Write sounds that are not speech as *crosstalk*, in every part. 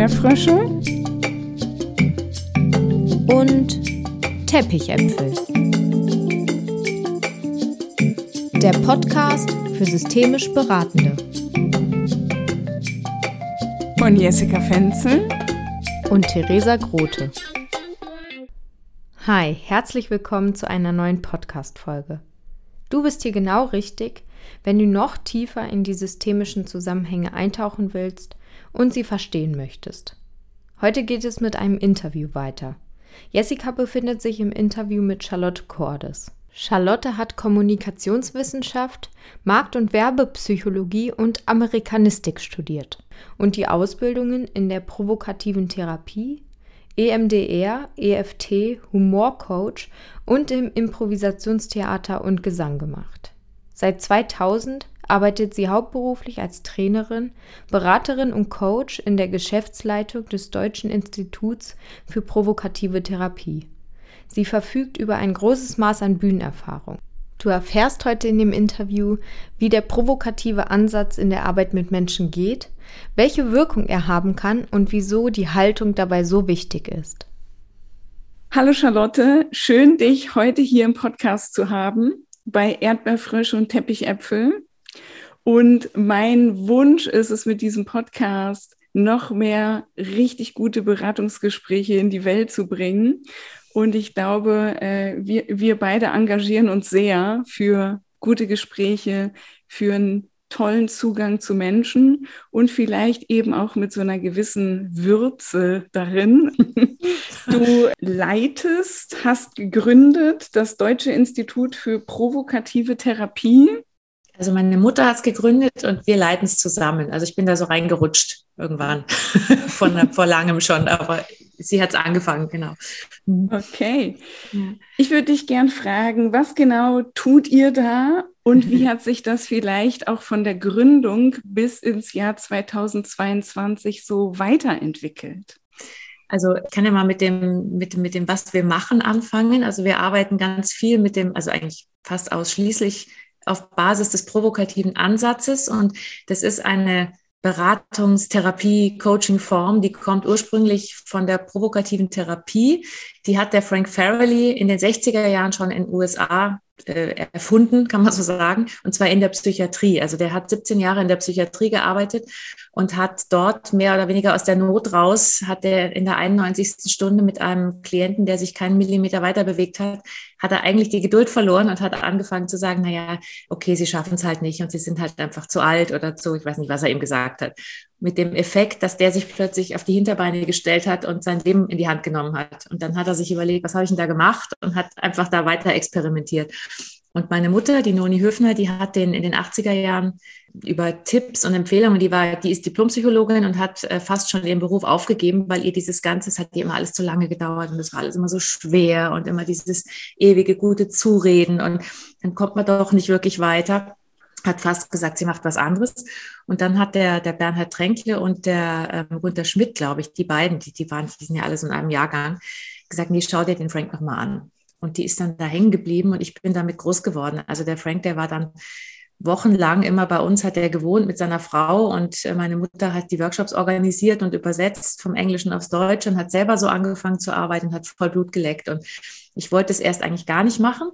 Erdbeerfrösche und Teppichäpfel. Der Podcast für systemisch Beratende. Von Jessica Fenzel und Theresa Grote. Hi, herzlich willkommen zu einer neuen Podcast-Folge. Du bist hier genau richtig, wenn du noch tiefer in die systemischen Zusammenhänge eintauchen willst und sie verstehen möchtest. Heute geht es mit einem Interview weiter. Jessica befindet sich im Interview mit Charlotte Cordes. Charlotte hat Kommunikationswissenschaft, Markt- und Werbepsychologie und Amerikanistik studiert und die Ausbildungen in der provokativen Therapie, EMDR, EFT, Humorcoach und im Improvisationstheater und Gesang gemacht. Seit 2000 arbeitet sie hauptberuflich als Trainerin, Beraterin und Coach in der Geschäftsleitung des Deutschen Instituts für provokative Therapie. Sie verfügt über ein großes Maß an Bühnenerfahrung. Du erfährst heute in dem Interview, wie der provokative Ansatz in der Arbeit mit Menschen geht, welche Wirkung er haben kann und wieso die Haltung dabei so wichtig ist. Hallo Charlotte, schön dich heute hier im Podcast zu haben bei Erdbeerfrisch und Teppichäpfel. Und mein Wunsch ist es mit diesem Podcast, noch mehr richtig gute Beratungsgespräche in die Welt zu bringen. Und ich glaube, äh, wir, wir beide engagieren uns sehr für gute Gespräche, für einen tollen Zugang zu Menschen und vielleicht eben auch mit so einer gewissen Würze darin. *laughs* Du leitest, hast gegründet das Deutsche Institut für provokative Therapie. Also meine Mutter hat es gegründet und wir leiten es zusammen. Also ich bin da so reingerutscht irgendwann, *laughs* von, vor langem schon, aber sie hat es angefangen, genau. Mhm. Okay. Ich würde dich gern fragen, was genau tut ihr da und wie *laughs* hat sich das vielleicht auch von der Gründung bis ins Jahr 2022 so weiterentwickelt? Also ich kann ja mal mit dem, mit, mit dem, was wir machen, anfangen. Also wir arbeiten ganz viel mit dem, also eigentlich fast ausschließlich auf Basis des provokativen Ansatzes. Und das ist eine Beratungstherapie, Coaching-Form, die kommt ursprünglich von der provokativen Therapie. Die hat der Frank Farrelly in den 60er Jahren schon in den USA äh, erfunden, kann man so sagen, und zwar in der Psychiatrie. Also der hat 17 Jahre in der Psychiatrie gearbeitet und hat dort mehr oder weniger aus der Not raus, hat er in der 91. Stunde mit einem Klienten, der sich keinen Millimeter weiter bewegt hat, hat er eigentlich die Geduld verloren und hat angefangen zu sagen, naja, okay, sie schaffen es halt nicht und sie sind halt einfach zu alt oder so, ich weiß nicht, was er ihm gesagt hat. Mit dem Effekt, dass der sich plötzlich auf die Hinterbeine gestellt hat und sein Leben in die Hand genommen hat. Und dann hat er sich überlegt, was habe ich denn da gemacht und hat einfach da weiter experimentiert. Und meine Mutter, die Noni Höfner, die hat den in den 80er Jahren über Tipps und Empfehlungen, die war, die ist Diplompsychologin und hat äh, fast schon ihren Beruf aufgegeben, weil ihr dieses Ganze, es hat ihr immer alles zu lange gedauert und es war alles immer so schwer und immer dieses ewige gute Zureden und dann kommt man doch nicht wirklich weiter hat fast gesagt, sie macht was anderes. Und dann hat der, der Bernhard Tränkle und der ähm, Gunther Schmidt, glaube ich, die beiden, die, die waren, die sind ja alle so in einem Jahrgang, gesagt, nee, schau dir den Frank nochmal an. Und die ist dann da hängen geblieben und ich bin damit groß geworden. Also der Frank, der war dann wochenlang immer bei uns, hat er gewohnt mit seiner Frau und äh, meine Mutter hat die Workshops organisiert und übersetzt vom Englischen aufs Deutsche und hat selber so angefangen zu arbeiten und hat voll Blut geleckt. Und ich wollte es erst eigentlich gar nicht machen.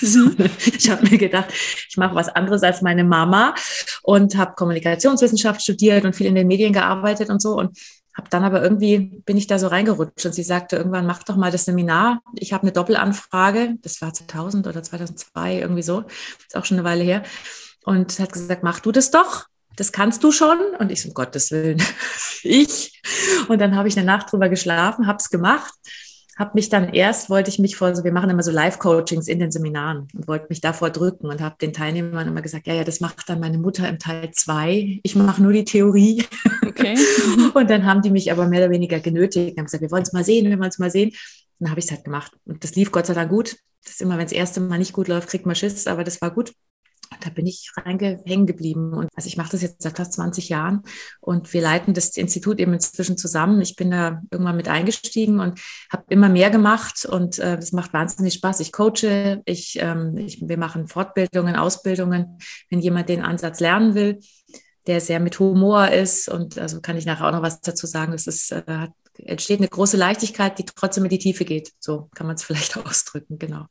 Mhm. *laughs* ich habe mir gedacht, ich mache was anderes als meine Mama und habe Kommunikationswissenschaft studiert und viel in den Medien gearbeitet und so. Und habe dann aber irgendwie, bin ich da so reingerutscht und sie sagte irgendwann, mach doch mal das Seminar. Ich habe eine Doppelanfrage, das war 2000 oder 2002, irgendwie so, ist auch schon eine Weile her. Und hat gesagt, mach du das doch, das kannst du schon. Und ich so, um Gottes Willen, *laughs* ich. Und dann habe ich eine Nacht drüber geschlafen, habe es gemacht habe mich dann erst, wollte ich mich vor, also wir machen immer so Live-Coachings in den Seminaren und wollte mich davor drücken und habe den Teilnehmern immer gesagt, ja, ja, das macht dann meine Mutter im Teil zwei. Ich mache nur die Theorie. Okay. *laughs* und dann haben die mich aber mehr oder weniger genötigt und haben gesagt, wir wollen es mal sehen, wir wollen es mal sehen. Und dann habe ich es halt gemacht. Und das lief Gott sei Dank gut. Das ist immer, wenn das erste Mal nicht gut läuft, kriegt man Schiss, aber das war gut da bin ich hängen geblieben. Und also ich mache das jetzt seit fast 20 Jahren und wir leiten das Institut eben inzwischen zusammen. Ich bin da irgendwann mit eingestiegen und habe immer mehr gemacht und äh, das macht wahnsinnig Spaß. Ich coache, ich, ähm, ich, wir machen Fortbildungen, Ausbildungen, wenn jemand den Ansatz lernen will. der sehr mit Humor ist. Und also kann ich nachher auch noch was dazu sagen. Es ist, äh, hat entsteht eine große Leichtigkeit, die trotzdem in die Tiefe geht. So kann man es *laughs* vielleicht ausdrücken, genau.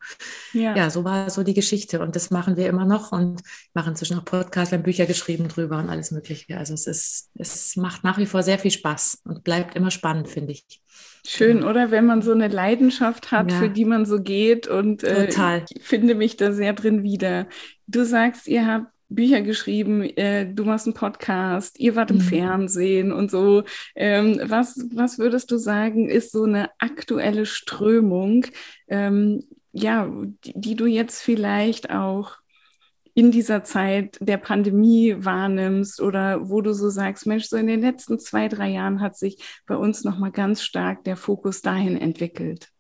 Ja. ja, so war so die Geschichte und das machen wir immer noch und machen inzwischen auch Podcasts, wir haben Bücher geschrieben drüber und alles Mögliche. Also es ist, es macht nach wie vor sehr viel Spaß und bleibt immer spannend, finde ich. Schön, oder? Wenn man so eine Leidenschaft hat, ja. für die man so geht und äh, ich finde mich da sehr drin wieder. Du sagst, ihr habt Bücher geschrieben, äh, du machst einen Podcast, ihr wart im mhm. Fernsehen und so. Ähm, was, was würdest du sagen, ist so eine aktuelle Strömung, ähm, ja, die, die du jetzt vielleicht auch in dieser Zeit der Pandemie wahrnimmst oder wo du so sagst, Mensch, so in den letzten zwei, drei Jahren hat sich bei uns nochmal ganz stark der Fokus dahin entwickelt?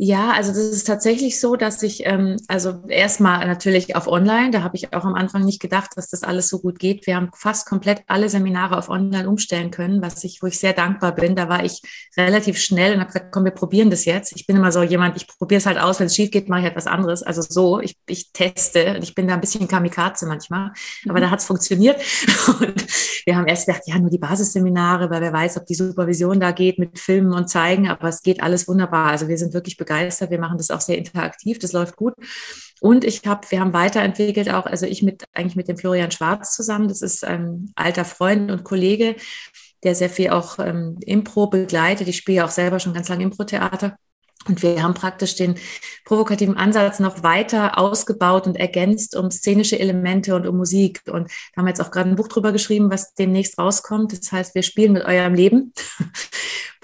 Ja, also das ist tatsächlich so, dass ich, ähm, also erstmal natürlich auf Online, da habe ich auch am Anfang nicht gedacht, dass das alles so gut geht. Wir haben fast komplett alle Seminare auf Online umstellen können, was ich, wo ich sehr dankbar bin. Da war ich relativ schnell und habe gesagt, komm, wir probieren das jetzt. Ich bin immer so jemand, ich probiere es halt aus, wenn es schief geht, mache ich etwas anderes. Also so, ich, ich teste und ich bin da ein bisschen Kamikaze manchmal, aber mhm. da hat es funktioniert. *laughs* Und wir haben erst gedacht, ja, nur die Basisseminare, weil wer weiß, ob die Supervision da geht mit Filmen und Zeigen, aber es geht alles wunderbar. Also wir sind wirklich begeistert begeistert. Wir machen das auch sehr interaktiv, das läuft gut. Und ich habe, wir haben weiterentwickelt auch, also ich mit eigentlich mit dem Florian Schwarz zusammen. Das ist ein alter Freund und Kollege, der sehr viel auch ähm, Impro begleitet. Ich spiele auch selber schon ganz lange Impro-Theater. Und wir haben praktisch den provokativen Ansatz noch weiter ausgebaut und ergänzt um szenische Elemente und um Musik. Und haben jetzt auch gerade ein Buch drüber geschrieben, was demnächst rauskommt. Das heißt, wir spielen mit eurem Leben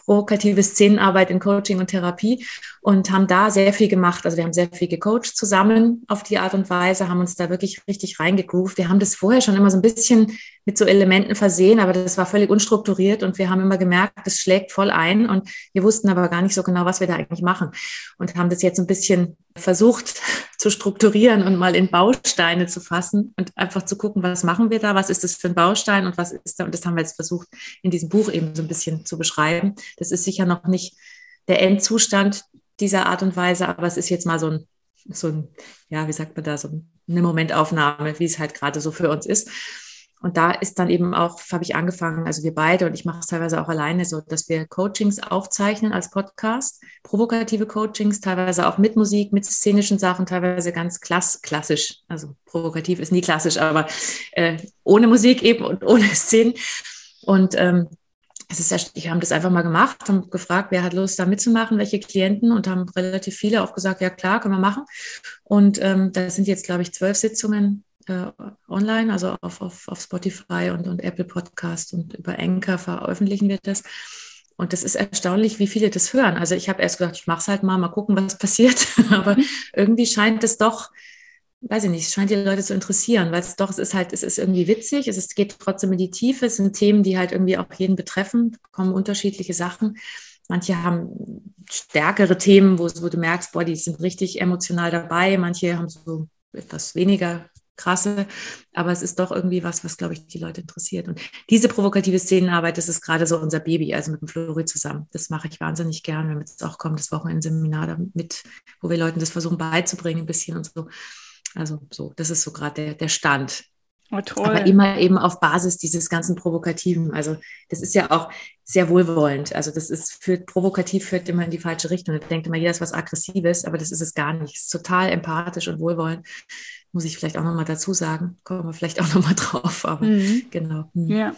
provokative Szenenarbeit in Coaching und Therapie und haben da sehr viel gemacht. Also wir haben sehr viel gecoacht zusammen auf die Art und Weise, haben uns da wirklich richtig reingegroovt. Wir haben das vorher schon immer so ein bisschen mit so Elementen versehen, aber das war völlig unstrukturiert und wir haben immer gemerkt, das schlägt voll ein und wir wussten aber gar nicht so genau, was wir da eigentlich machen und haben das jetzt ein bisschen versucht *laughs* zu strukturieren und mal in Bausteine zu fassen und einfach zu gucken, was machen wir da, was ist das für ein Baustein und was ist da und das haben wir jetzt versucht in diesem Buch eben so ein bisschen zu beschreiben. Das ist sicher noch nicht der Endzustand dieser Art und Weise, aber es ist jetzt mal so ein, so ein ja, wie sagt man da, so eine Momentaufnahme, wie es halt gerade so für uns ist. Und da ist dann eben auch, habe ich angefangen, also wir beide und ich mache es teilweise auch alleine so, dass wir Coachings aufzeichnen als Podcast, provokative Coachings, teilweise auch mit Musik, mit szenischen Sachen, teilweise ganz klass klassisch. Also provokativ ist nie klassisch, aber äh, ohne Musik eben und ohne *laughs* Szenen. Und ähm, es ist ja, wir haben das einfach mal gemacht, haben gefragt, wer hat Lust da mitzumachen, welche Klienten und haben relativ viele auch gesagt, ja klar, können wir machen. Und ähm, da sind jetzt, glaube ich, zwölf Sitzungen äh, online, also auf, auf, auf Spotify und, und Apple Podcast und über Anchor veröffentlichen wir das. Und das ist erstaunlich, wie viele das hören. Also ich habe erst gedacht, ich mache es halt mal, mal gucken, was *laughs* passiert. Aber mhm. irgendwie scheint es doch, weiß ich nicht, es scheint die Leute zu interessieren, weil es doch, es ist halt, es ist irgendwie witzig, es ist, geht trotzdem in die Tiefe, es sind Themen, die halt irgendwie auch jeden betreffen, kommen unterschiedliche Sachen. Manche haben stärkere Themen, wo, wo du merkst, boah, die sind richtig emotional dabei. Manche haben so etwas weniger krasse, aber es ist doch irgendwie was, was, glaube ich, die Leute interessiert. Und diese provokative Szenenarbeit, das ist gerade so unser Baby, also mit dem Flori zusammen. Das mache ich wahnsinnig gern, wenn wir jetzt auch kommen, das Wochenendseminar damit, wo wir Leuten das versuchen beizubringen, ein bisschen und so. Also so, das ist so gerade der, der Stand. Oh, toll. Aber immer eben auf Basis dieses ganzen Provokativen. Also das ist ja auch sehr wohlwollend. Also das ist führt provokativ führt immer in die falsche Richtung. Da denkt immer, jeder ist was Aggressives, aber das ist es gar nicht. Es ist total empathisch und wohlwollend muss ich vielleicht auch nochmal dazu sagen. Kommen wir vielleicht auch nochmal *laughs* drauf, aber mhm. genau. Mhm. Ja.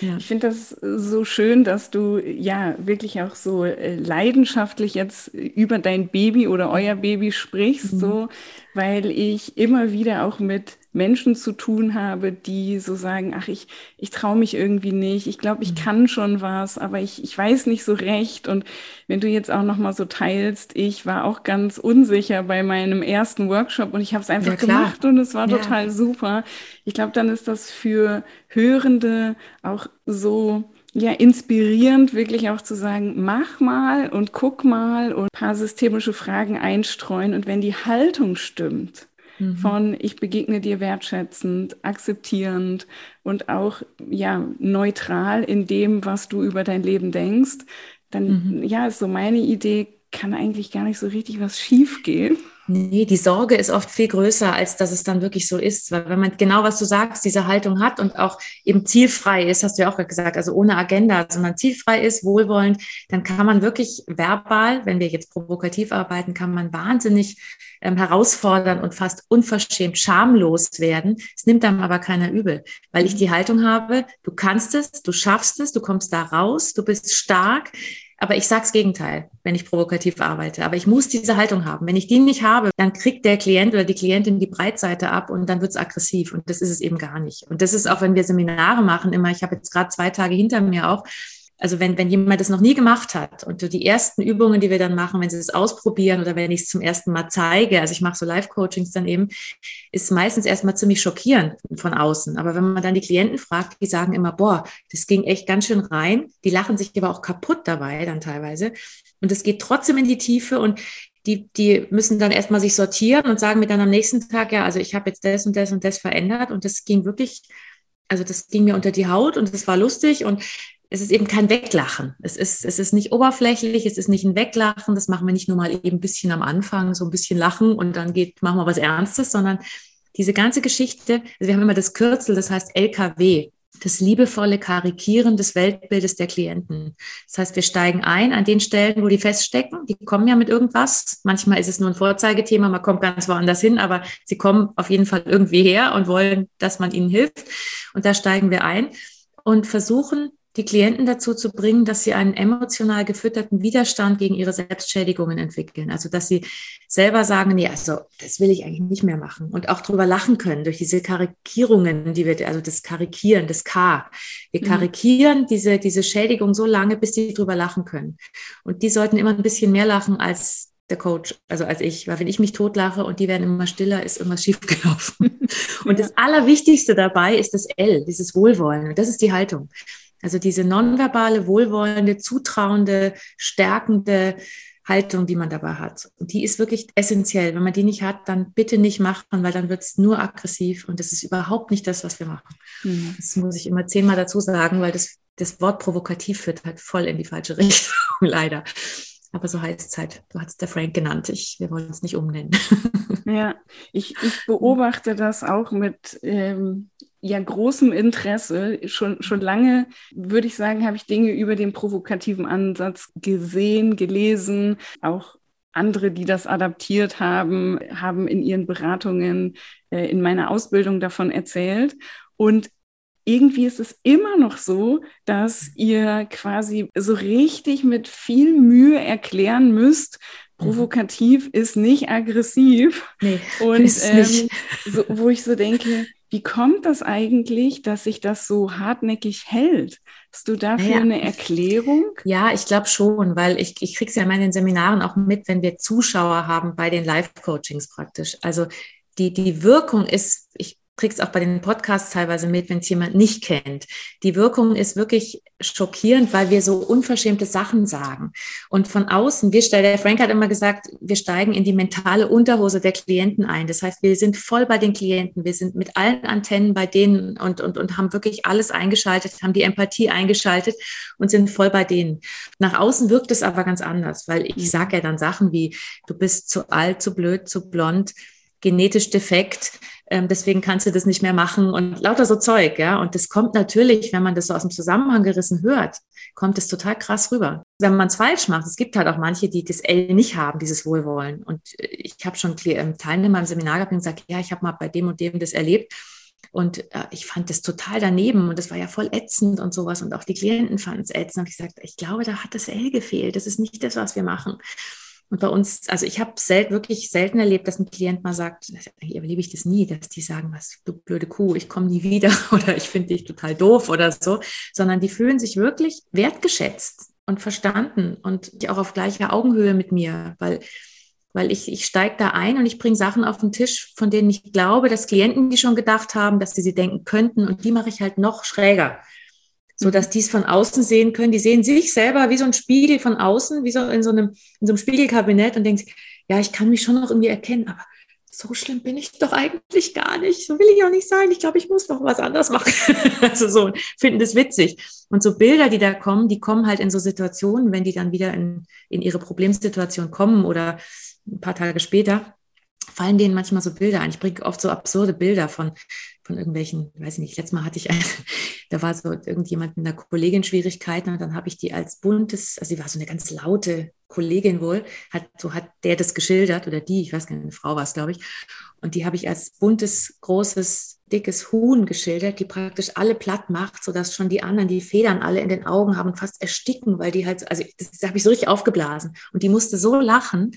Ja. Ich finde das so schön, dass du ja wirklich auch so äh, leidenschaftlich jetzt über dein Baby oder euer Baby sprichst, mhm. so, weil ich immer wieder auch mit Menschen zu tun habe, die so sagen, ach, ich, ich traue mich irgendwie nicht, ich glaube, ich mhm. kann schon was, aber ich, ich weiß nicht so recht. Und wenn du jetzt auch nochmal so teilst, ich war auch ganz unsicher bei meinem ersten Workshop und ich habe es einfach ja, gemacht und es war ja. total super. Ich glaube, dann ist das für Hörende auch so ja, inspirierend, wirklich auch zu sagen, mach mal und guck mal und ein paar systemische Fragen einstreuen. Und wenn die Haltung stimmt, mhm. von ich begegne dir wertschätzend, akzeptierend und auch ja neutral in dem, was du über dein Leben denkst, dann mhm. ja ist so meine Idee, kann eigentlich gar nicht so richtig was schief gehen. Nee, die Sorge ist oft viel größer, als dass es dann wirklich so ist. Weil wenn man genau, was du sagst, diese Haltung hat und auch eben zielfrei ist, hast du ja auch gesagt, also ohne Agenda, sondern zielfrei ist, wohlwollend, dann kann man wirklich verbal, wenn wir jetzt provokativ arbeiten, kann man wahnsinnig ähm, herausfordern und fast unverschämt schamlos werden. Es nimmt einem aber keiner übel, weil ich die Haltung habe, du kannst es, du schaffst es, du kommst da raus, du bist stark. Aber ich sage das Gegenteil, wenn ich provokativ arbeite. Aber ich muss diese Haltung haben. Wenn ich die nicht habe, dann kriegt der Klient oder die Klientin die Breitseite ab und dann wird es aggressiv. Und das ist es eben gar nicht. Und das ist auch, wenn wir Seminare machen, immer, ich habe jetzt gerade zwei Tage hinter mir auch, also wenn, wenn jemand das noch nie gemacht hat und die ersten Übungen, die wir dann machen, wenn sie das ausprobieren oder wenn ich es zum ersten Mal zeige, also ich mache so Live-Coachings dann eben, ist meistens erstmal ziemlich schockierend von außen. Aber wenn man dann die Klienten fragt, die sagen immer, boah, das ging echt ganz schön rein. Die lachen sich aber auch kaputt dabei dann teilweise. Und es geht trotzdem in die Tiefe und die, die müssen dann erstmal sich sortieren und sagen mir dann am nächsten Tag, ja, also ich habe jetzt das und das und das verändert und das ging wirklich, also das ging mir unter die Haut und es war lustig und es ist eben kein Weglachen. Es ist, es ist nicht oberflächlich, es ist nicht ein Weglachen. Das machen wir nicht nur mal eben ein bisschen am Anfang, so ein bisschen lachen und dann geht, machen wir was Ernstes, sondern diese ganze Geschichte, also wir haben immer das Kürzel, das heißt LKW, das liebevolle Karikieren des Weltbildes der Klienten. Das heißt, wir steigen ein an den Stellen, wo die feststecken. Die kommen ja mit irgendwas. Manchmal ist es nur ein Vorzeigethema, man kommt ganz woanders hin, aber sie kommen auf jeden Fall irgendwie her und wollen, dass man ihnen hilft. Und da steigen wir ein und versuchen, die Klienten dazu zu bringen, dass sie einen emotional gefütterten Widerstand gegen ihre Selbstschädigungen entwickeln. Also, dass sie selber sagen, nee, also, das will ich eigentlich nicht mehr machen. Und auch drüber lachen können durch diese Karikierungen, die wir, also das Karikieren, das K. Wir mhm. karikieren mhm. diese, diese Schädigung so lange, bis sie drüber lachen können. Und die sollten immer ein bisschen mehr lachen als der Coach, also als ich, weil wenn ich mich totlache und die werden immer stiller, ist irgendwas *laughs* schiefgelaufen. und das Allerwichtigste dabei ist das L, dieses Wohlwollen. Und das ist die Haltung. Also diese nonverbale, wohlwollende, zutrauende, stärkende Haltung, die man dabei hat. Und die ist wirklich essentiell. Wenn man die nicht hat, dann bitte nicht machen, weil dann wird es nur aggressiv und das ist überhaupt nicht das, was wir machen. Mhm. Das muss ich immer zehnmal dazu sagen, weil das, das Wort provokativ führt halt voll in die falsche *laughs* Richtung, leider. Aber so heißt es halt. Du hast der Frank genannt. Ich, wir wollen es nicht umnennen. *laughs* Ja, ich, ich beobachte das auch mit ähm, ja großem Interesse. Schon, schon lange, würde ich sagen, habe ich Dinge über den provokativen Ansatz gesehen, gelesen, auch andere, die das adaptiert haben, haben in ihren Beratungen äh, in meiner Ausbildung davon erzählt. Und irgendwie ist es immer noch so, dass ihr quasi so richtig mit viel Mühe erklären müsst, mhm. provokativ ist nicht aggressiv. Nee, und *laughs* ähm, so, wo ich so denke, wie kommt das eigentlich, dass sich das so hartnäckig hält? Hast du dafür ja. eine Erklärung? Ja, ich glaube schon, weil ich, ich kriege es ja in meinen Seminaren auch mit, wenn wir Zuschauer haben bei den Live-Coachings praktisch. Also die, die Wirkung ist, ich kriegst auch bei den Podcasts teilweise mit, wenn es jemand nicht kennt. Die Wirkung ist wirklich schockierend, weil wir so unverschämte Sachen sagen. Und von außen, wir stellen, der Frank hat immer gesagt, wir steigen in die mentale Unterhose der Klienten ein. Das heißt, wir sind voll bei den Klienten, wir sind mit allen Antennen bei denen und, und, und haben wirklich alles eingeschaltet, haben die Empathie eingeschaltet und sind voll bei denen. Nach außen wirkt es aber ganz anders, weil ich sage ja dann Sachen wie, du bist zu alt, zu blöd, zu blond, genetisch defekt, ähm, deswegen kannst du das nicht mehr machen und lauter so Zeug, ja. Und das kommt natürlich, wenn man das so aus dem Zusammenhang gerissen hört, kommt es total krass rüber. Wenn man es falsch macht, es gibt halt auch manche, die das L nicht haben, dieses Wohlwollen. Und ich habe schon ähm, Teilnehmer im Seminar gehabt und gesagt, ja, ich habe mal bei dem und dem das erlebt. Und äh, ich fand das total daneben und das war ja voll ätzend und sowas. Und auch die Klienten fanden es ätzend. Und ich gesagt, ich glaube, da hat das L gefehlt. Das ist nicht das, was wir machen. Und bei uns, also ich habe sel wirklich selten erlebt, dass ein Klient mal sagt, hier erlebe ich das nie, dass die sagen, was du blöde Kuh, ich komme nie wieder *laughs* oder ich finde dich total doof oder so, sondern die fühlen sich wirklich wertgeschätzt und verstanden und auch auf gleicher Augenhöhe mit mir, weil weil ich, ich steige da ein und ich bringe Sachen auf den Tisch, von denen ich glaube, dass Klienten die schon gedacht haben, dass sie sie denken könnten und die mache ich halt noch schräger so dass die es von außen sehen können. Die sehen sich selber wie so ein Spiegel von außen, wie so in so einem, in so einem Spiegelkabinett und denken, ja, ich kann mich schon noch irgendwie erkennen, aber so schlimm bin ich doch eigentlich gar nicht. So will ich auch nicht sein. Ich glaube, ich muss noch was anderes machen. *laughs* also so, finden das witzig. Und so Bilder, die da kommen, die kommen halt in so Situationen, wenn die dann wieder in, in ihre Problemsituation kommen oder ein paar Tage später, fallen denen manchmal so Bilder ein. Ich bringe oft so absurde Bilder von, von irgendwelchen, weiß ich nicht, letztes Mal hatte ich, eine, *laughs* da war so irgendjemand mit einer Kollegin Schwierigkeiten und dann habe ich die als buntes, also sie war so eine ganz laute Kollegin wohl, hat, so hat der das geschildert oder die, ich weiß gar nicht, eine Frau war es, glaube ich. Und die habe ich als buntes, großes, dickes Huhn geschildert, die praktisch alle platt macht, sodass schon die anderen die Federn alle in den Augen haben und fast ersticken, weil die halt, also das, das habe ich so richtig aufgeblasen. Und die musste so lachen.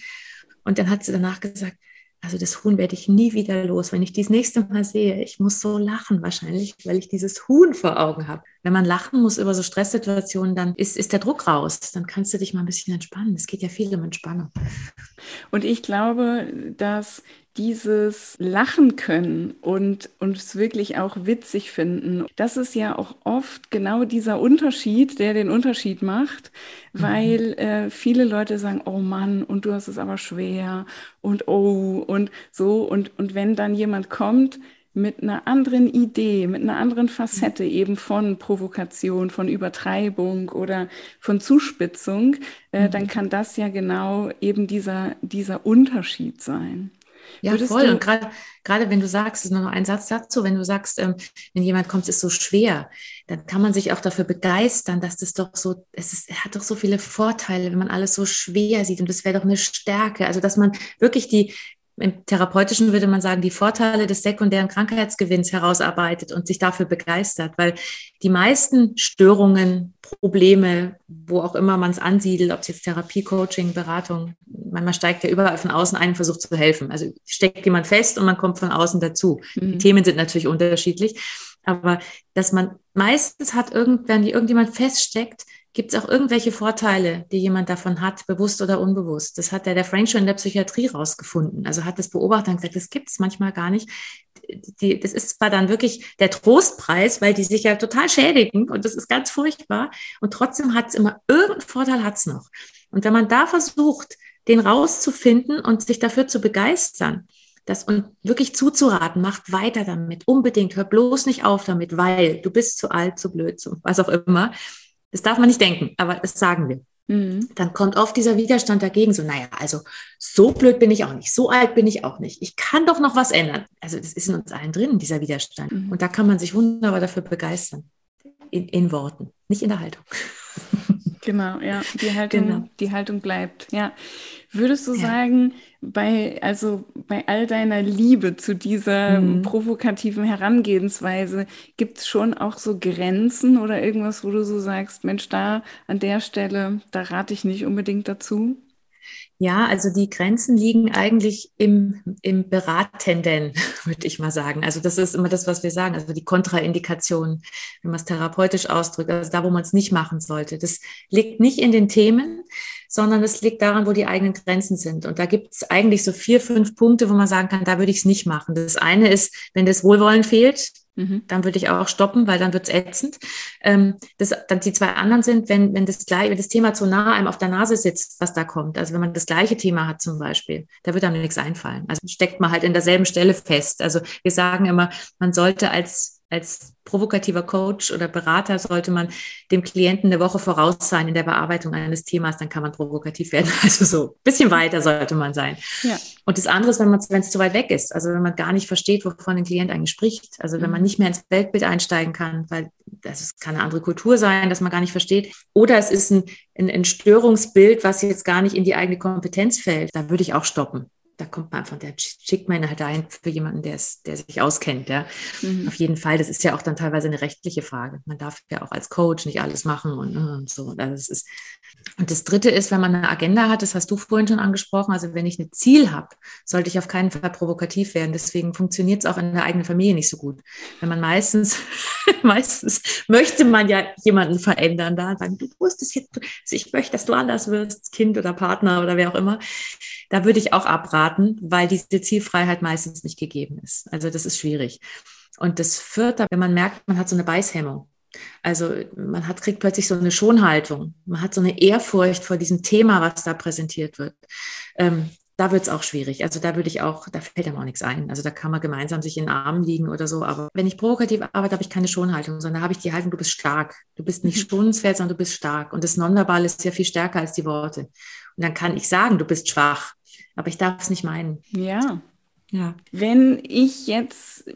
Und dann hat sie danach gesagt, also das Huhn werde ich nie wieder los. Wenn ich dies nächste Mal sehe, ich muss so lachen wahrscheinlich, weil ich dieses Huhn vor Augen habe. Wenn man lachen muss über so Stresssituationen, dann ist, ist der Druck raus. Dann kannst du dich mal ein bisschen entspannen. Es geht ja viel um Entspannung. Und ich glaube, dass dieses Lachen können und uns wirklich auch witzig finden, das ist ja auch oft genau dieser Unterschied, der den Unterschied macht, mhm. weil äh, viele Leute sagen, oh Mann, und du hast es aber schwer und oh und so und, und wenn dann jemand kommt, mit einer anderen Idee, mit einer anderen Facette mhm. eben von Provokation, von Übertreibung oder von Zuspitzung, äh, mhm. dann kann das ja genau eben dieser, dieser Unterschied sein. Ja, Würdest voll. Und gerade, gerade wenn du sagst, ist nur noch ein Satz dazu, wenn du sagst, ähm, wenn jemand kommt, ist so schwer, dann kann man sich auch dafür begeistern, dass das doch so, es ist, hat doch so viele Vorteile, wenn man alles so schwer sieht und das wäre doch eine Stärke. Also, dass man wirklich die, im Therapeutischen würde man sagen, die Vorteile des sekundären Krankheitsgewinns herausarbeitet und sich dafür begeistert, weil die meisten Störungen, Probleme, wo auch immer man es ansiedelt, ob es jetzt Therapie, Coaching, Beratung, manchmal steigt ja überall von außen ein und versucht zu helfen. Also steckt jemand fest und man kommt von außen dazu. Mhm. Die Themen sind natürlich unterschiedlich, aber dass man meistens hat, irgend, wenn irgendjemand feststeckt, Gibt es auch irgendwelche Vorteile, die jemand davon hat, bewusst oder unbewusst? Das hat der, der Frank schon in der Psychiatrie rausgefunden. Also hat das beobachtet und gesagt, das gibt es manchmal gar nicht. Die, das ist zwar dann wirklich der Trostpreis, weil die sich ja total schädigen und das ist ganz furchtbar. Und trotzdem hat es immer irgendeinen Vorteil hat es noch. Und wenn man da versucht, den rauszufinden und sich dafür zu begeistern, das und wirklich zuzuraten, macht weiter damit, unbedingt, hör bloß nicht auf damit, weil du bist zu alt, zu blöd, zu was auch immer. Das darf man nicht denken, aber das sagen wir. Mhm. Dann kommt oft dieser Widerstand dagegen, so, naja, also so blöd bin ich auch nicht, so alt bin ich auch nicht. Ich kann doch noch was ändern. Also das ist in uns allen drin, dieser Widerstand. Mhm. Und da kann man sich wunderbar dafür begeistern. In, in Worten, nicht in der Haltung. Genau, ja, die Haltung, genau. die Haltung bleibt. Ja. Würdest du ja. sagen, bei, also bei all deiner Liebe zu dieser mhm. provokativen Herangehensweise, gibt es schon auch so Grenzen oder irgendwas, wo du so sagst, Mensch, da an der Stelle, da rate ich nicht unbedingt dazu? Ja, also die Grenzen liegen eigentlich im, im Beratenden, *laughs* würde ich mal sagen. Also das ist immer das, was wir sagen, also die Kontraindikation, wenn man es therapeutisch ausdrückt, also da, wo man es nicht machen sollte. Das liegt nicht in den Themen, sondern es liegt daran, wo die eigenen Grenzen sind. Und da gibt es eigentlich so vier, fünf Punkte, wo man sagen kann, da würde ich es nicht machen. Das eine ist, wenn das Wohlwollen fehlt, Mhm. Dann würde ich auch stoppen, weil dann wird es ätzend. Ähm, das, dann die zwei anderen sind, wenn, wenn, das wenn das Thema zu nah einem auf der Nase sitzt, was da kommt. Also wenn man das gleiche Thema hat zum Beispiel, da wird einem nichts einfallen. Also steckt man halt in derselben Stelle fest. Also wir sagen immer, man sollte als als provokativer Coach oder Berater sollte man dem Klienten eine Woche voraus sein in der Bearbeitung eines Themas, dann kann man provokativ werden. *laughs* Also so ein bisschen weiter sollte man sein. Ja. Und das andere ist, wenn wenn es zu weit weg ist, also wenn man gar nicht versteht, wovon ein Klient eigentlich spricht, also wenn man mhm. nicht mehr ins Weltbild einsteigen kann, weil das kann eine andere Kultur sein, dass man gar nicht versteht, oder es ist ein, ein, ein Störungsbild, was jetzt gar nicht in die eigene Kompetenz fällt, da würde ich auch stoppen da kommt man einfach, der schickt man halt ein für jemanden, der, es, der sich auskennt. Ja. Mhm. Auf jeden Fall, das ist ja auch dann teilweise eine rechtliche Frage. Man darf ja auch als Coach nicht alles machen und, und so. Also das ist, und das Dritte ist, wenn man eine Agenda hat, das hast du vorhin schon angesprochen, also wenn ich ein Ziel habe, sollte ich auf keinen Fall provokativ werden. Deswegen funktioniert es auch in der eigenen Familie nicht so gut. Wenn man meistens, *laughs* meistens möchte man ja jemanden verändern, da sagen, du musst es jetzt, ich möchte, dass du anders wirst, Kind oder Partner oder wer auch immer. Da würde ich auch abraten, weil diese Zielfreiheit meistens nicht gegeben ist. Also das ist schwierig. Und das Vierte, wenn man merkt, man hat so eine Beißhemmung. Also man hat, kriegt plötzlich so eine Schonhaltung. Man hat so eine Ehrfurcht vor diesem Thema, was da präsentiert wird. Ähm, da wird es auch schwierig. Also da würde ich auch, da fällt einem auch nichts ein. Also da kann man gemeinsam sich in den Armen liegen oder so. Aber wenn ich provokativ arbeite, habe ich keine Schonhaltung, sondern da habe ich die Haltung, du bist stark. Du bist nicht mhm. schonenswert, sondern du bist stark. Und das Nonverbal ist ja viel stärker als die Worte. Und dann kann ich sagen, du bist schwach, aber ich darf es nicht meinen. Ja. Ja. Wenn ich jetzt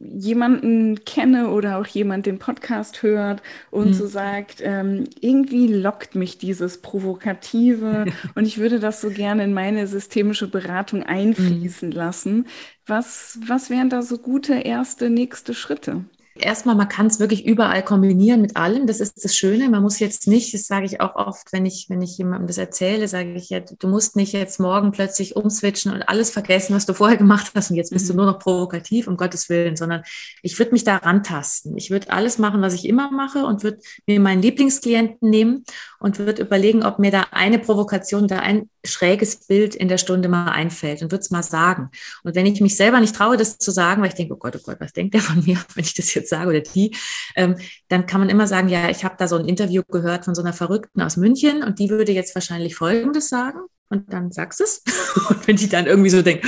jemanden kenne oder auch jemand den Podcast hört und mhm. so sagt, ähm, irgendwie lockt mich dieses Provokative *laughs* und ich würde das so gerne in meine systemische Beratung einfließen mhm. lassen. Was, was wären da so gute erste, nächste Schritte? Erstmal, man kann es wirklich überall kombinieren mit allem. Das ist das Schöne. Man muss jetzt nicht, das sage ich auch oft, wenn ich, wenn ich jemandem das erzähle, sage ich ja, du musst nicht jetzt morgen plötzlich umswitchen und alles vergessen, was du vorher gemacht hast und jetzt bist mhm. du nur noch provokativ, um Gottes Willen, sondern ich würde mich da rantasten. Ich würde alles machen, was ich immer mache und würde mir meinen Lieblingsklienten nehmen und würde überlegen, ob mir da eine Provokation oder ein schräges Bild in der Stunde mal einfällt und würde es mal sagen. Und wenn ich mich selber nicht traue, das zu sagen, weil ich denke, oh Gott, oh Gott, was denkt der von mir, *laughs* wenn ich das jetzt sage oder die, ähm, dann kann man immer sagen, ja, ich habe da so ein Interview gehört von so einer Verrückten aus München und die würde jetzt wahrscheinlich Folgendes sagen. Und dann sagst du es. *laughs* Und wenn die dann irgendwie so denkt,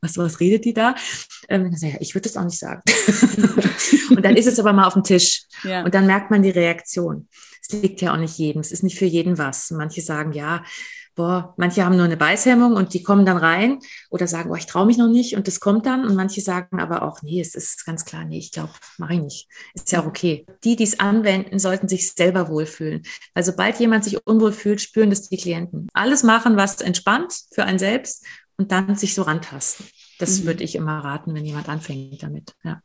was, was redet die da? Ähm, dann sage ich, ja, ich würde das auch nicht sagen. *laughs* und dann ist es aber mal auf dem Tisch. Ja. Und dann merkt man die Reaktion. Es liegt ja auch nicht jedem. Es ist nicht für jeden was. Manche sagen, ja, boah, manche haben nur eine Beißhemmung und die kommen dann rein oder sagen, boah, ich traue mich noch nicht und das kommt dann. Und manche sagen aber auch, nee, es ist ganz klar, nee, ich glaube, mache ich nicht. Ist ja auch okay. Die, die es anwenden, sollten sich selber wohlfühlen. Weil sobald jemand sich unwohl fühlt, spüren das die Klienten. Alles machen, was entspannt für einen selbst und dann sich so rantasten. Das mhm. würde ich immer raten, wenn jemand anfängt damit. Ja.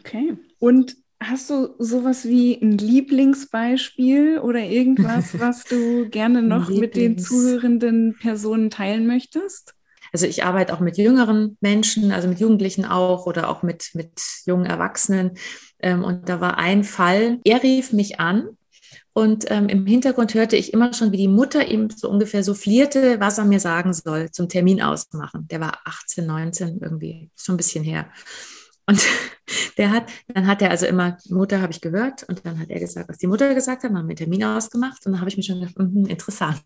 Okay. Und Hast du sowas wie ein Lieblingsbeispiel oder irgendwas, *laughs* was du gerne noch mit den zuhörenden Personen teilen möchtest? Also ich arbeite auch mit jüngeren Menschen, also mit Jugendlichen auch oder auch mit, mit jungen Erwachsenen. Ähm, und da war ein Fall, er rief mich an und ähm, im Hintergrund hörte ich immer schon, wie die Mutter ihm so ungefähr soufflierte, was er mir sagen soll zum Termin ausmachen. Der war 18, 19 irgendwie, schon ein bisschen her. Und der hat, dann hat er also immer, Mutter habe ich gehört und dann hat er gesagt, was die Mutter gesagt hat, haben wir Termin ausgemacht und dann habe ich mir schon gedacht, mh, interessant.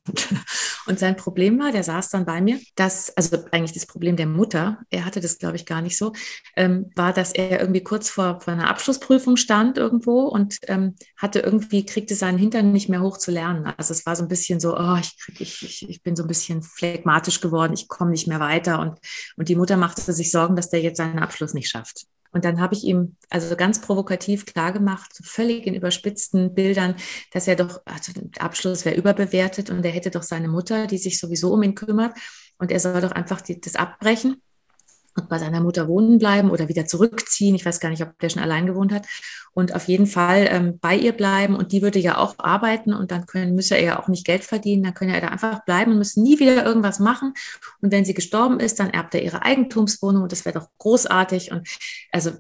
Und sein Problem war, der saß dann bei mir, dass, also eigentlich das Problem der Mutter, er hatte das glaube ich gar nicht so, ähm, war, dass er irgendwie kurz vor, vor einer Abschlussprüfung stand irgendwo und ähm, hatte irgendwie, kriegte seinen Hintern nicht mehr hoch zu lernen. Also es war so ein bisschen so, oh, ich, krieg, ich, ich, ich bin so ein bisschen phlegmatisch geworden, ich komme nicht mehr weiter und, und die Mutter machte sich Sorgen, dass der jetzt seinen Abschluss nicht schafft. Und dann habe ich ihm also ganz provokativ klargemacht, so völlig in überspitzten Bildern, dass er doch, also der Abschluss wäre überbewertet und er hätte doch seine Mutter, die sich sowieso um ihn kümmert, und er soll doch einfach die, das abbrechen und bei seiner Mutter wohnen bleiben oder wieder zurückziehen. Ich weiß gar nicht, ob der schon allein gewohnt hat. Und auf jeden Fall ähm, bei ihr bleiben. Und die würde ja auch arbeiten und dann können, müsse er ja auch nicht Geld verdienen. Dann könne er da einfach bleiben und müsste nie wieder irgendwas machen. Und wenn sie gestorben ist, dann erbt er ihre Eigentumswohnung und das wäre doch großartig. Und also,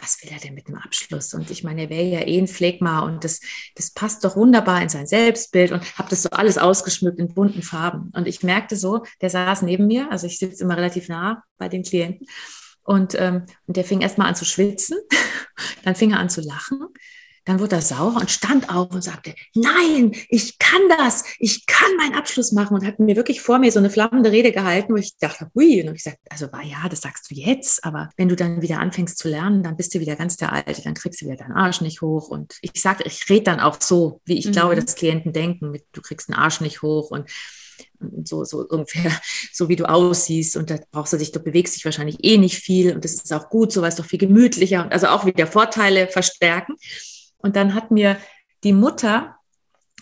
was will er denn mit dem Abschluss? Und ich meine, er wäre ja eh ein Phlegma und das, das passt doch wunderbar in sein Selbstbild und habe das so alles ausgeschmückt in bunten Farben. Und ich merkte so, der saß neben mir, also ich sitze immer relativ nah bei den Klienten. Und, ähm, und der fing erstmal an zu schwitzen, *laughs* dann fing er an zu lachen, dann wurde er sauer und stand auf und sagte, nein, ich kann das, ich kann meinen Abschluss machen und hat mir wirklich vor mir so eine flammende Rede gehalten, wo ich dachte, hui, und ich sagte, also war ja, das sagst du jetzt, aber wenn du dann wieder anfängst zu lernen, dann bist du wieder ganz der Alte, dann kriegst du wieder deinen Arsch nicht hoch und ich sagte, ich rede dann auch so, wie ich mhm. glaube, dass Klienten denken, mit, du kriegst den Arsch nicht hoch und so, so ungefähr, *laughs* so wie du aussiehst. Und da brauchst du dich, du bewegst dich wahrscheinlich eh nicht viel. Und das ist auch gut, so weil es doch viel gemütlicher und also auch wieder Vorteile verstärken. Und dann hat mir die Mutter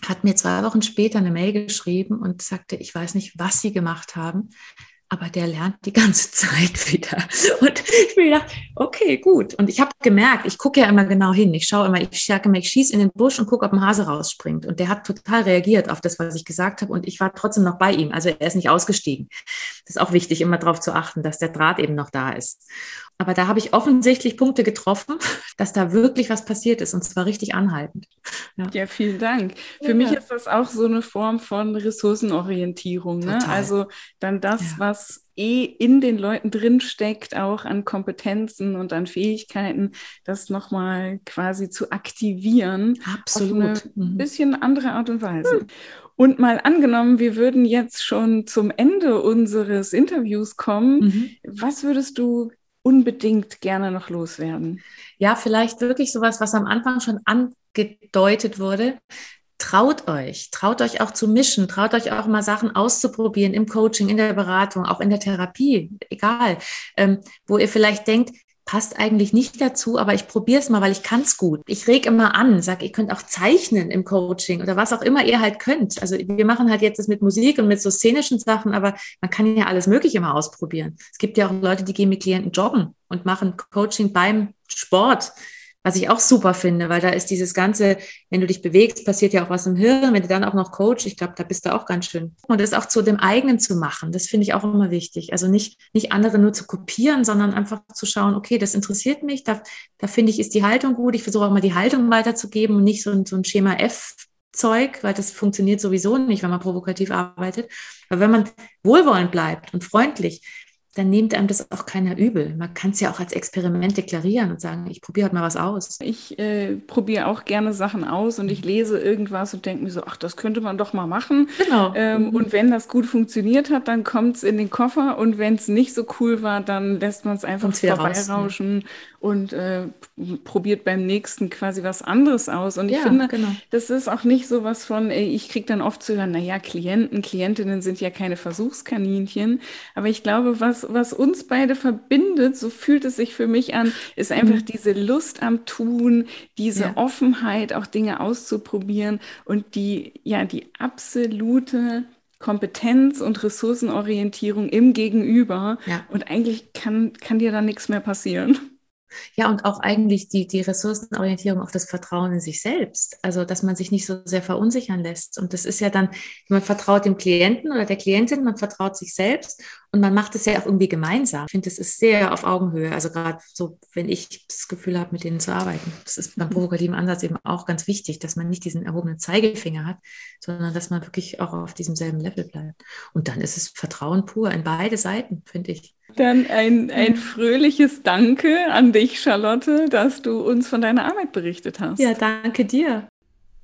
hat mir zwei Wochen später eine Mail geschrieben und sagte, ich weiß nicht, was sie gemacht haben, aber der lernt die ganze Zeit *laughs* wieder. Und ich mir gedacht, okay, gut. Und ich habe gemerkt, ich gucke ja immer genau hin. Ich schaue immer, ich sage immer, ich schieße in den Busch und gucke, ob ein Hase rausspringt. Und der hat total reagiert auf das, was ich gesagt habe. Und ich war trotzdem noch bei ihm. Also er ist nicht ausgestiegen. Das ist auch wichtig, immer darauf zu achten, dass der Draht eben noch da ist. Aber da habe ich offensichtlich Punkte getroffen, *laughs* dass da wirklich was passiert ist und zwar richtig anhaltend. Ja, ja vielen Dank. Für ja. mich ist das auch so eine Form von Ressourcenorientierung. Ne? Also dann das, ja. was eh in den Leuten drin steckt, auch an Kompetenzen und an Fähigkeiten, das nochmal quasi zu aktivieren. Absolut. Auf eine mhm. bisschen andere Art und Weise. Mhm. Und mal angenommen, wir würden jetzt schon zum Ende unseres Interviews kommen. Mhm. Was würdest du unbedingt gerne noch loswerden? Ja, vielleicht wirklich sowas, was am Anfang schon angedeutet wurde. traut euch, traut euch auch zu mischen, traut euch auch mal Sachen auszuprobieren im Coaching, in der Beratung, auch in der Therapie, egal, ähm, wo ihr vielleicht denkt, passt eigentlich nicht dazu, aber ich probiere es mal, weil ich kann es gut. Ich reg immer an, sag, ihr könnt auch zeichnen im Coaching oder was auch immer ihr halt könnt. Also wir machen halt jetzt das mit Musik und mit so szenischen Sachen, aber man kann ja alles Mögliche mal ausprobieren. Es gibt ja auch Leute, die gehen mit Klienten joggen und machen Coaching beim Sport was ich auch super finde, weil da ist dieses ganze, wenn du dich bewegst, passiert ja auch was im Hirn. Wenn du dann auch noch Coach, ich glaube, da bist du auch ganz schön. Und das auch zu dem eigenen zu machen, das finde ich auch immer wichtig. Also nicht, nicht andere nur zu kopieren, sondern einfach zu schauen, okay, das interessiert mich, da, da finde ich, ist die Haltung gut. Ich versuche auch mal die Haltung weiterzugeben und nicht so, ein so ein Schema F Zeug, weil das funktioniert sowieso nicht, wenn man provokativ arbeitet. Aber wenn man wohlwollend bleibt und freundlich, dann nimmt einem das auch keiner übel. Man kann es ja auch als Experiment deklarieren und sagen, ich probiere halt mal was aus. Ich äh, probiere auch gerne Sachen aus und ich lese irgendwas und denke mir so, ach, das könnte man doch mal machen. Genau. Ähm, mhm. Und wenn das gut funktioniert hat, dann kommt es in den Koffer und wenn es nicht so cool war, dann lässt man es einfach vorbeirauschen raus, und äh, probiert beim nächsten quasi was anderes aus. Und ich ja, finde, genau. das ist auch nicht so was von, ey, ich kriege dann oft zu hören, naja, Klienten, Klientinnen sind ja keine Versuchskaninchen. Aber ich glaube, was, was uns beide verbindet, so fühlt es sich für mich an, ist einfach mhm. diese Lust am Tun, diese ja. Offenheit, auch Dinge auszuprobieren und die, ja, die absolute Kompetenz und Ressourcenorientierung im Gegenüber. Ja. Und eigentlich kann, kann dir da nichts mehr passieren. Ja, und auch eigentlich die, die Ressourcenorientierung auf das Vertrauen in sich selbst. Also, dass man sich nicht so sehr verunsichern lässt. Und das ist ja dann, man vertraut dem Klienten oder der Klientin, man vertraut sich selbst und man macht es ja auch irgendwie gemeinsam. Ich finde, das ist sehr auf Augenhöhe. Also gerade so, wenn ich das Gefühl habe, mit denen zu arbeiten. Das ist beim provokativen Ansatz eben auch ganz wichtig, dass man nicht diesen erhobenen Zeigefinger hat, sondern dass man wirklich auch auf diesem selben Level bleibt. Und dann ist es Vertrauen pur in beide Seiten, finde ich. Dann ein, ein fröhliches Danke an dich, Charlotte, dass du uns von deiner Arbeit berichtet hast. Ja, danke dir.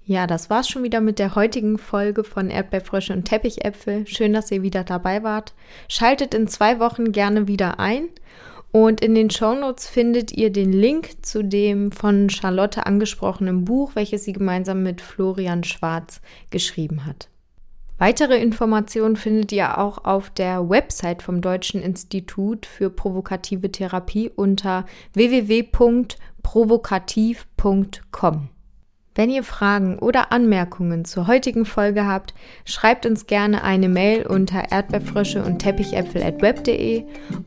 Ja, das war's schon wieder mit der heutigen Folge von Erdbeerfrösche und Teppichäpfel. Schön, dass ihr wieder dabei wart. Schaltet in zwei Wochen gerne wieder ein. Und in den Shownotes findet ihr den Link zu dem von Charlotte angesprochenen Buch, welches sie gemeinsam mit Florian Schwarz geschrieben hat. Weitere Informationen findet ihr auch auf der Website vom Deutschen Institut für provokative Therapie unter www.provokativ.com. Wenn ihr Fragen oder Anmerkungen zur heutigen Folge habt, schreibt uns gerne eine Mail unter erdbeerfrösche und teppichäpfel@web.de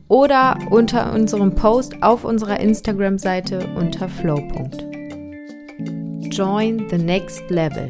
oder unter unserem Post auf unserer Instagram-Seite unter flow. Join the next level.